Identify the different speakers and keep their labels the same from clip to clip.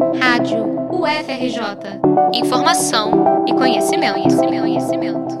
Speaker 1: Rádio UFRJ. Informação e conhecimento, conhecimento, conhecimento.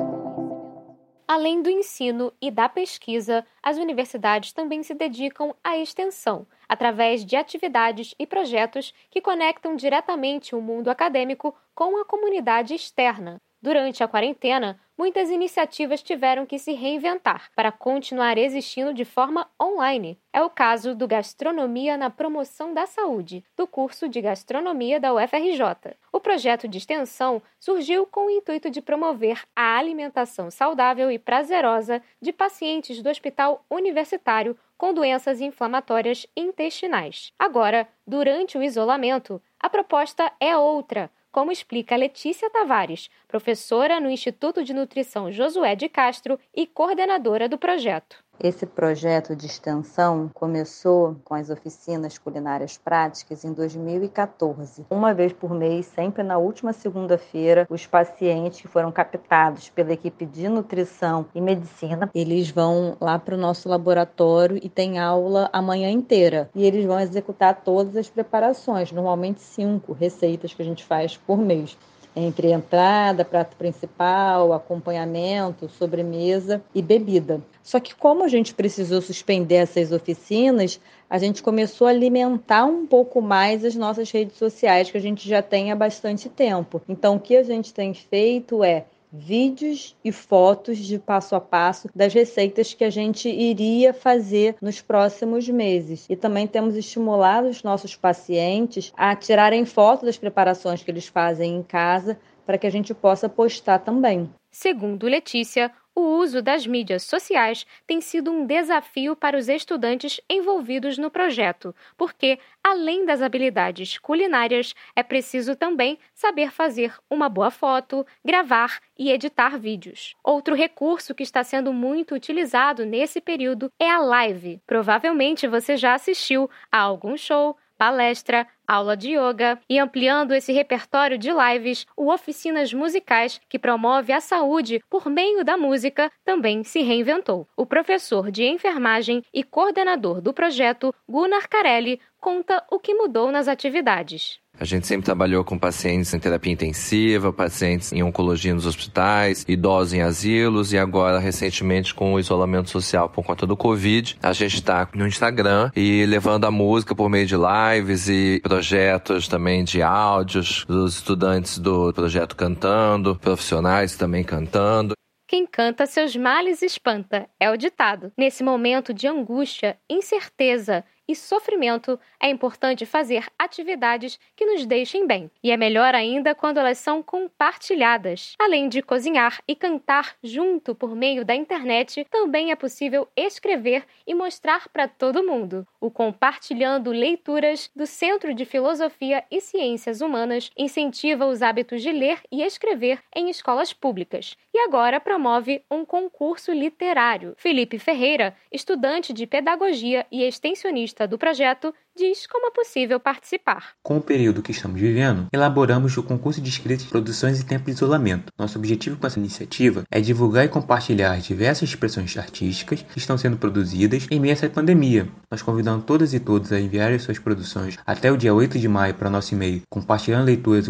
Speaker 1: Além do ensino e da pesquisa, as universidades também se dedicam à extensão, através de atividades e projetos que conectam diretamente o mundo acadêmico com a comunidade externa. Durante a quarentena, muitas iniciativas tiveram que se reinventar para continuar existindo de forma online. É o caso do Gastronomia na Promoção da Saúde, do curso de Gastronomia da UFRJ. O projeto de extensão surgiu com o intuito de promover a alimentação saudável e prazerosa de pacientes do Hospital Universitário com doenças inflamatórias intestinais. Agora, durante o isolamento, a proposta é outra como explica Letícia Tavares, professora no Instituto de Nutrição Josué de Castro e coordenadora do projeto.
Speaker 2: Esse projeto de extensão começou com as oficinas culinárias práticas em 2014. Uma vez por mês, sempre na última segunda-feira, os pacientes que foram captados pela equipe de nutrição e medicina, eles vão lá para o nosso laboratório e tem aula a manhã inteira. E eles vão executar todas as preparações, normalmente cinco receitas que a gente faz por mês entre entrada, prato principal, acompanhamento, sobremesa e bebida. Só que como a gente precisou suspender essas oficinas, a gente começou a alimentar um pouco mais as nossas redes sociais que a gente já tem há bastante tempo. Então o que a gente tem feito é vídeos e fotos de passo a passo das receitas que a gente iria fazer nos próximos meses. E também temos estimulado os nossos pacientes a tirarem fotos das preparações que eles fazem em casa para que a gente possa postar também.
Speaker 1: Segundo Letícia, o uso das mídias sociais tem sido um desafio para os estudantes envolvidos no projeto, porque, além das habilidades culinárias, é preciso também saber fazer uma boa foto, gravar e editar vídeos. Outro recurso que está sendo muito utilizado nesse período é a live. Provavelmente você já assistiu a algum show palestra, aula de yoga e ampliando esse repertório de lives, o Oficinas Musicais, que promove a saúde por meio da música, também se reinventou. O professor de enfermagem e coordenador do projeto, Gunnar Carelli, conta o que mudou nas atividades.
Speaker 3: A gente sempre trabalhou com pacientes em terapia intensiva, pacientes em oncologia nos hospitais, idosos em asilos e agora recentemente com o isolamento social por conta do Covid. A gente está no Instagram e levando a música por meio de lives e projetos também de áudios dos estudantes do projeto cantando, profissionais também cantando.
Speaker 1: Quem canta seus males espanta, é o ditado. Nesse momento de angústia, incerteza e sofrimento, é importante fazer atividades que nos deixem bem. E é melhor ainda quando elas são compartilhadas. Além de cozinhar e cantar junto por meio da internet, também é possível escrever e mostrar para todo mundo. O Compartilhando Leituras do Centro de Filosofia e Ciências Humanas incentiva os hábitos de ler e escrever em escolas públicas. E agora promove um concurso literário. Felipe Ferreira, estudante de pedagogia e extensionista do projeto, diz como é possível participar.
Speaker 4: Com o período que estamos vivendo, elaboramos o concurso de escrita de produções em tempo de isolamento. Nosso objetivo com essa iniciativa é divulgar e compartilhar diversas expressões artísticas que estão sendo produzidas em meio a essa pandemia. Nós convidamos todas e todos a enviarem suas produções até o dia 8 de maio para nosso e-mail compartilhando leituras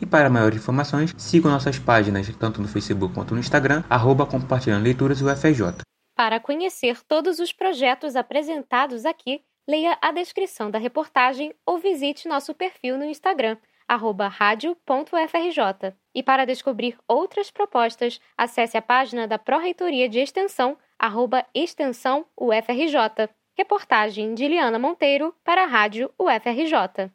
Speaker 4: e para maiores informações, sigam nossas páginas tanto no Facebook quanto no Instagram, arroba compartilhando leituras UFJ.
Speaker 1: Para conhecer todos os projetos apresentados aqui, leia a descrição da reportagem ou visite nosso perfil no Instagram, radio.frj. E para descobrir outras propostas, acesse a página da Pró-Reitoria de Extensão, arroba extensão UFRJ. Reportagem de Liana Monteiro para a Rádio UFRJ.